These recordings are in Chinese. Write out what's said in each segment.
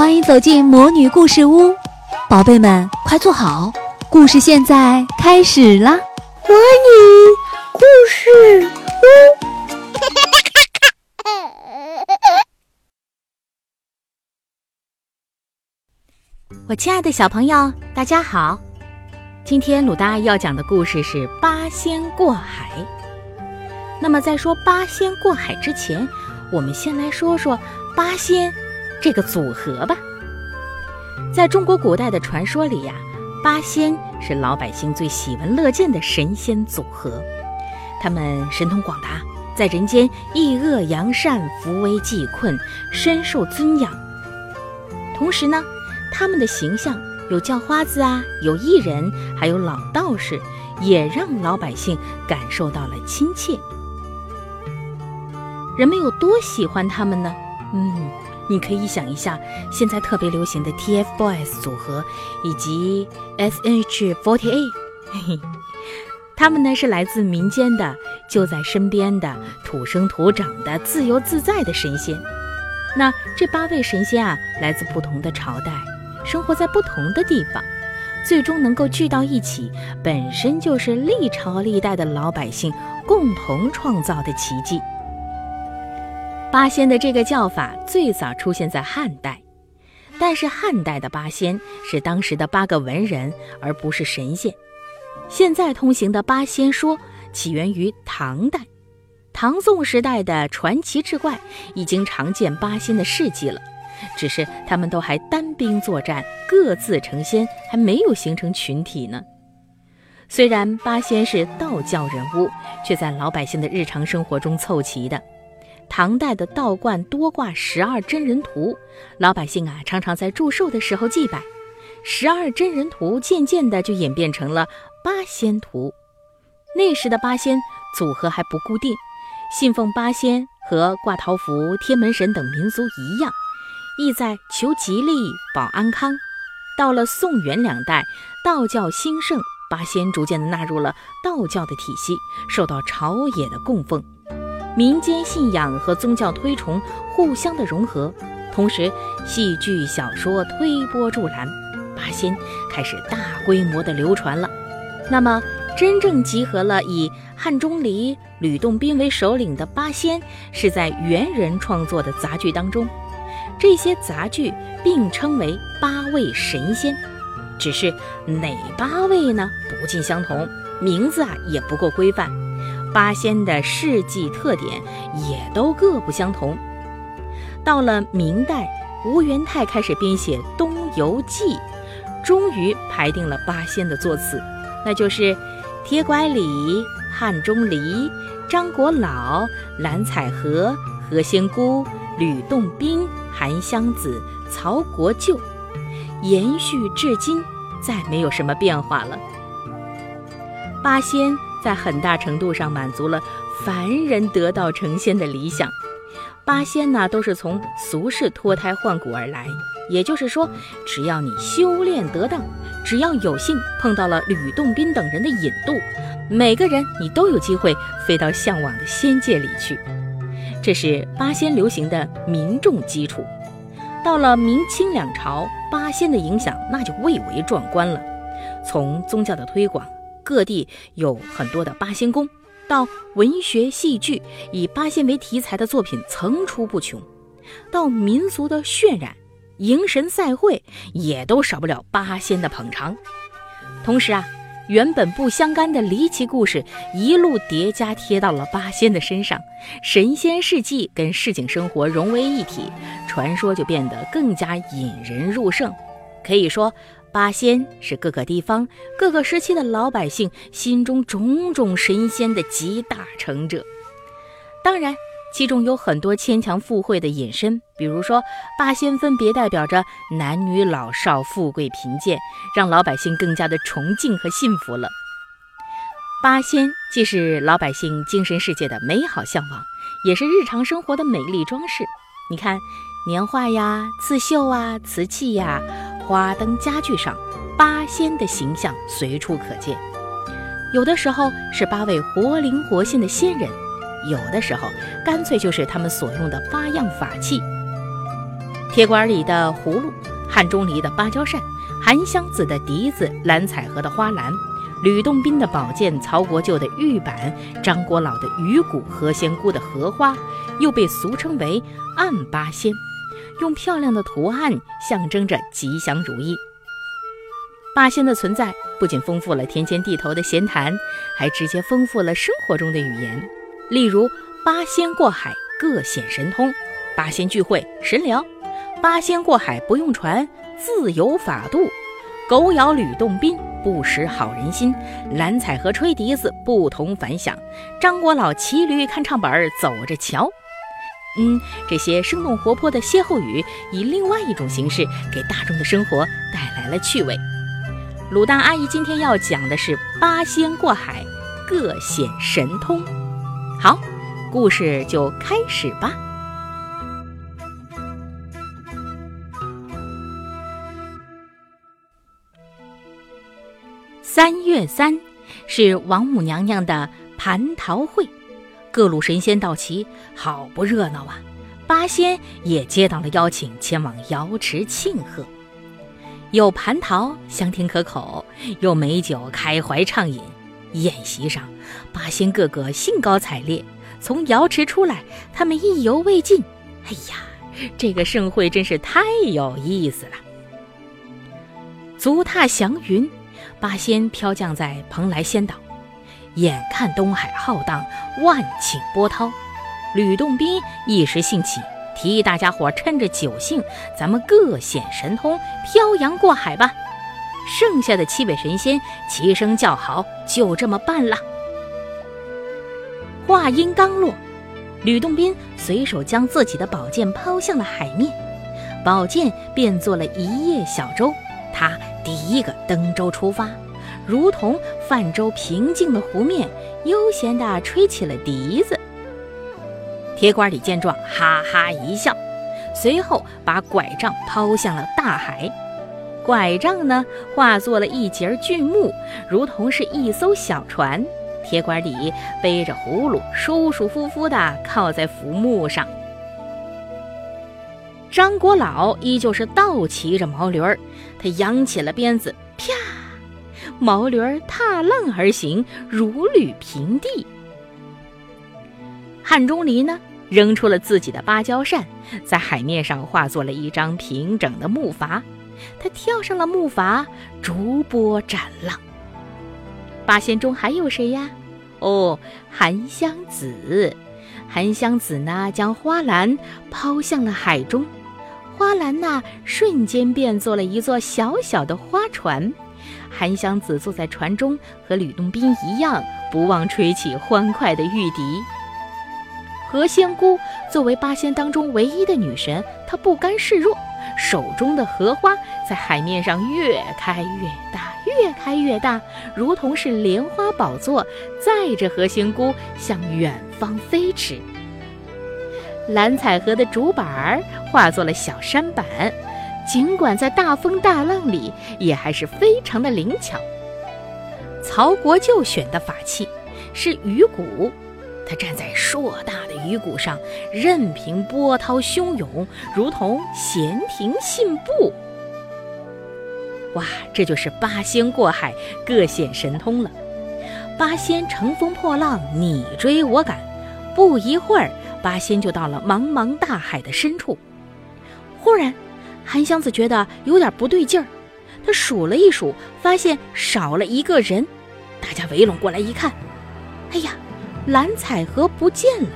欢迎走进魔女故事屋，宝贝们快坐好，故事现在开始啦！魔女故事屋，我亲爱的小朋友，大家好！今天鲁大要讲的故事是八仙过海。那么在说八仙过海之前，我们先来说说八仙。这个组合吧，在中国古代的传说里呀，八仙是老百姓最喜闻乐见的神仙组合。他们神通广大，在人间抑恶扬善、扶危济困，深受尊仰。同时呢，他们的形象有叫花子啊，有艺人，还有老道士，也让老百姓感受到了亲切。人们有多喜欢他们呢？嗯。你可以想一下，现在特别流行的 TFBOYS 组合以及 SNH48，嘿嘿，他们呢是来自民间的，就在身边的，土生土长的，自由自在的神仙。那这八位神仙啊，来自不同的朝代，生活在不同的地方，最终能够聚到一起，本身就是历朝历代的老百姓共同创造的奇迹。八仙的这个叫法最早出现在汉代，但是汉代的八仙是当时的八个文人，而不是神仙。现在通行的八仙说起源于唐代，唐宋时代的传奇志怪已经常见八仙的事迹了，只是他们都还单兵作战，各自成仙，还没有形成群体呢。虽然八仙是道教人物，却在老百姓的日常生活中凑齐的。唐代的道观多挂十二真人图，老百姓啊常常在祝寿的时候祭拜。十二真人图渐渐的就演变成了八仙图。那时的八仙组合还不固定，信奉八仙和挂桃符、天门神等民俗一样，意在求吉利、保安康。到了宋元两代，道教兴盛，八仙逐渐的纳入了道教的体系，受到朝野的供奉。民间信仰和宗教推崇互相的融合，同时戏剧小说推波助澜，八仙开始大规模的流传了。那么，真正集合了以汉钟离、吕洞宾为首领的八仙，是在元人创作的杂剧当中。这些杂剧并称为八位神仙，只是哪八位呢？不尽相同，名字啊也不够规范。八仙的事迹特点也都各不相同。到了明代，吴元泰开始编写《东游记》，终于排定了八仙的座次，那就是铁拐李、汉钟离、张国老、蓝采和、何仙姑、吕洞宾、韩湘子、曹国舅，延续至今，再没有什么变化了。八仙。在很大程度上满足了凡人得道成仙的理想。八仙呢，都是从俗世脱胎换骨而来。也就是说，只要你修炼得当，只要有幸碰到了吕洞宾等人的引渡，每个人你都有机会飞到向往的仙界里去。这是八仙流行的民众基础。到了明清两朝，八仙的影响那就蔚为壮观了。从宗教的推广。各地有很多的八仙宫，到文学戏剧以八仙为题材的作品层出不穷，到民俗的渲染、迎神赛会也都少不了八仙的捧场。同时啊，原本不相干的离奇故事一路叠加贴到了八仙的身上，神仙事迹跟市井生活融为一体，传说就变得更加引人入胜。可以说。八仙是各个地方、各个时期的老百姓心中种种神仙的集大成者。当然，其中有很多牵强附会的引申，比如说八仙分别代表着男女老少、富贵贫贱，让老百姓更加的崇敬和信服了。八仙既是老百姓精神世界的美好向往，也是日常生活的美丽装饰。你看，年画呀、刺绣啊、瓷器呀。花灯家具上，八仙的形象随处可见。有的时候是八位活灵活现的仙人，有的时候干脆就是他们所用的八样法器。铁拐李的葫芦，汉钟离的芭蕉扇，韩湘子的笛子，蓝采和的花篮，吕洞宾的宝剑，曹国舅的玉板，张国老的鱼骨，何仙姑的荷花，又被俗称为暗八仙，用漂亮的图案象征着吉祥如意。八仙的存在不仅丰富了天间地头的闲谈，还直接丰富了生活中的语言。例如，八仙过海各显神通，八仙聚会神聊，八仙过海不用船自有法度，狗咬吕洞宾不识好人心，蓝采和吹笛子不同凡响，张国老骑驴看唱本儿走着瞧。嗯，这些生动活泼的歇后语，以另外一种形式给大众的生活带来了趣味。鲁大阿姨今天要讲的是八仙过海，各显神通。好，故事就开始吧。三月三是王母娘娘的蟠桃会，各路神仙到齐，好不热闹啊！八仙也接到了邀请，前往瑶池庆贺。有蟠桃香甜可口，有美酒开怀畅饮。宴席上，八仙个个兴高采烈。从瑶池出来，他们意犹未尽。哎呀，这个盛会真是太有意思了！足踏祥云，八仙飘降在蓬莱仙岛。眼看东海浩荡，万顷波涛，吕洞宾一时兴起。提议大家伙趁着酒兴，咱们各显神通，漂洋过海吧！剩下的七位神仙齐声叫好，就这么办了。话音刚落，吕洞宾随手将自己的宝剑抛向了海面，宝剑变作了一叶小舟，他第一个登舟出发，如同泛舟平静的湖面，悠闲地吹起了笛子。铁拐李见状，哈哈一笑，随后把拐杖抛向了大海。拐杖呢，化作了一截巨木，如同是一艘小船。铁拐李背着葫芦，舒舒服服地靠在浮木上。张果老依旧是倒骑着毛驴儿，他扬起了鞭子，毛驴儿踏浪而行，如履平地。汉钟离呢？扔出了自己的芭蕉扇，在海面上化作了一张平整的木筏。他跳上了木筏，逐波斩浪。八仙中还有谁呀？哦，韩湘子。韩湘子呢，将花篮抛向了海中，花篮呐，瞬间变作了一座小小的花船。韩湘子坐在船中，和吕洞宾一样，不忘吹起欢快的玉笛。何仙姑作为八仙当中唯一的女神，她不甘示弱，手中的荷花在海面上越开越大，越开越大，如同是莲花宝座，载着何仙姑向远方飞驰。蓝采和的竹板儿化作了小山板，尽管在大风大浪里，也还是非常的灵巧。曹国舅选的法器是鱼骨。他站在硕大的鱼骨上，任凭波涛汹涌，如同闲庭信步。哇，这就是八仙过海，各显神通了。八仙乘风破浪，你追我赶，不一会儿，八仙就到了茫茫大海的深处。忽然，韩湘子觉得有点不对劲儿，他数了一数，发现少了一个人。大家围拢过来一看，哎呀！蓝采和不见了。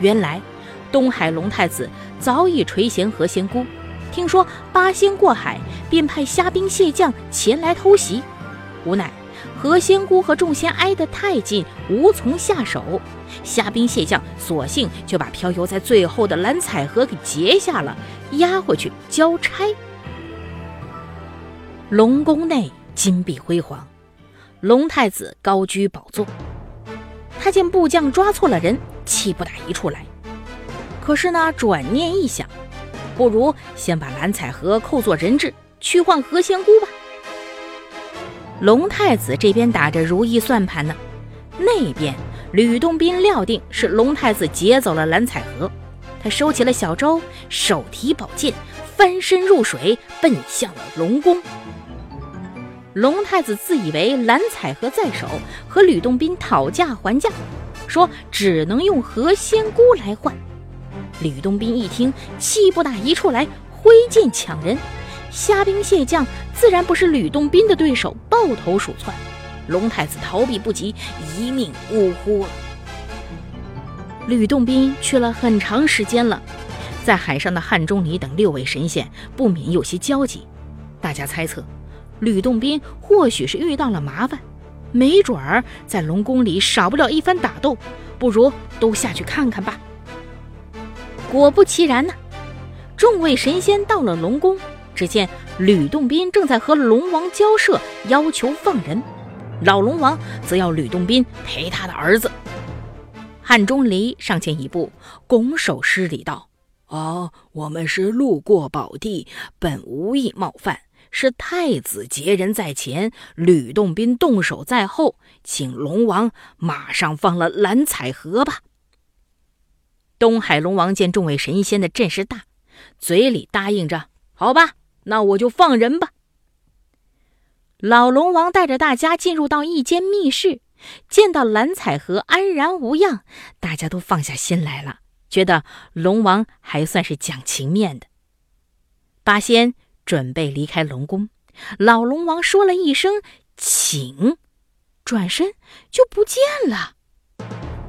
原来，东海龙太子早已垂涎何仙姑，听说八仙过海，便派虾兵蟹将前来偷袭。无奈何仙姑和众仙挨得太近，无从下手。虾兵蟹将索性就把漂游在最后的蓝采和给截下了，押回去交差。龙宫内金碧辉煌，龙太子高居宝座。他见部将抓错了人，气不打一处来。可是呢，转念一想，不如先把蓝采和扣作人质，去换何仙姑吧。龙太子这边打着如意算盘呢，那边吕洞宾料定是龙太子劫走了蓝采和，他收起了小舟，手提宝剑，翻身入水，奔向了龙宫。龙太子自以为蓝采和在手，和吕洞宾讨价还价，说只能用何仙姑来换。吕洞宾一听，气不打一处来，挥剑抢人。虾兵蟹将自然不是吕洞宾的对手，抱头鼠窜。龙太子逃避不及，一命呜呼了。吕洞宾去了很长时间了，在海上的汉钟离等六位神仙不免有些焦急。大家猜测。吕洞宾或许是遇到了麻烦，没准儿在龙宫里少不了一番打斗，不如都下去看看吧。果不其然呢，众位神仙到了龙宫，只见吕洞宾正在和龙王交涉，要求放人，老龙王则要吕洞宾陪他的儿子。汉钟离上前一步，拱手施礼道：“哦，我们是路过宝地，本无意冒犯。”是太子劫人在前，吕洞宾动手在后，请龙王马上放了蓝采和吧。东海龙王见众位神仙的阵势大，嘴里答应着：“好吧，那我就放人吧。”老龙王带着大家进入到一间密室，见到蓝采和安然无恙，大家都放下心来了，觉得龙王还算是讲情面的。八仙。准备离开龙宫，老龙王说了一声“请”，转身就不见了。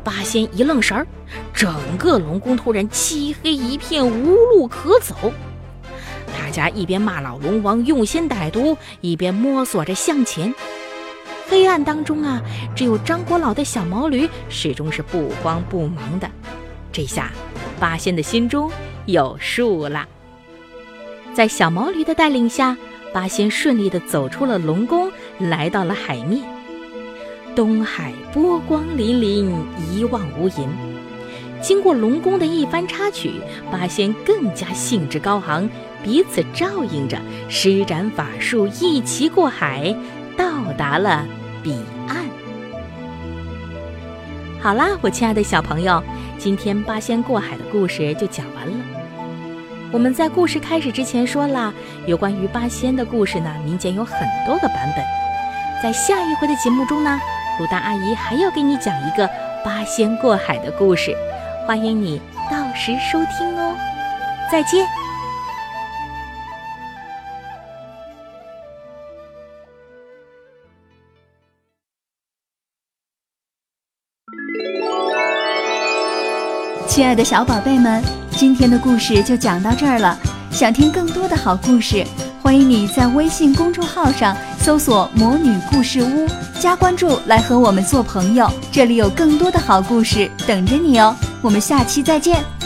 八仙一愣神儿，整个龙宫突然漆黑一片，无路可走。大家一边骂老龙王用心歹毒，一边摸索着向前。黑暗当中啊，只有张国老的小毛驴始终是不慌不忙的。这下，八仙的心中有数了。在小毛驴的带领下，八仙顺利地走出了龙宫，来到了海面。东海波光粼粼，一望无垠。经过龙宫的一番插曲，八仙更加兴致高昂，彼此照应着，施展法术，一齐过海，到达了彼岸。好啦，我亲爱的小朋友，今天八仙过海的故事就讲完了。我们在故事开始之前说了，有关于八仙的故事呢，民间有很多个版本。在下一回的节目中呢，鲁大阿姨还要给你讲一个八仙过海的故事，欢迎你到时收听哦。再见。亲爱的小宝贝们。今天的故事就讲到这儿了。想听更多的好故事，欢迎你在微信公众号上搜索“魔女故事屋”，加关注来和我们做朋友。这里有更多的好故事等着你哦。我们下期再见。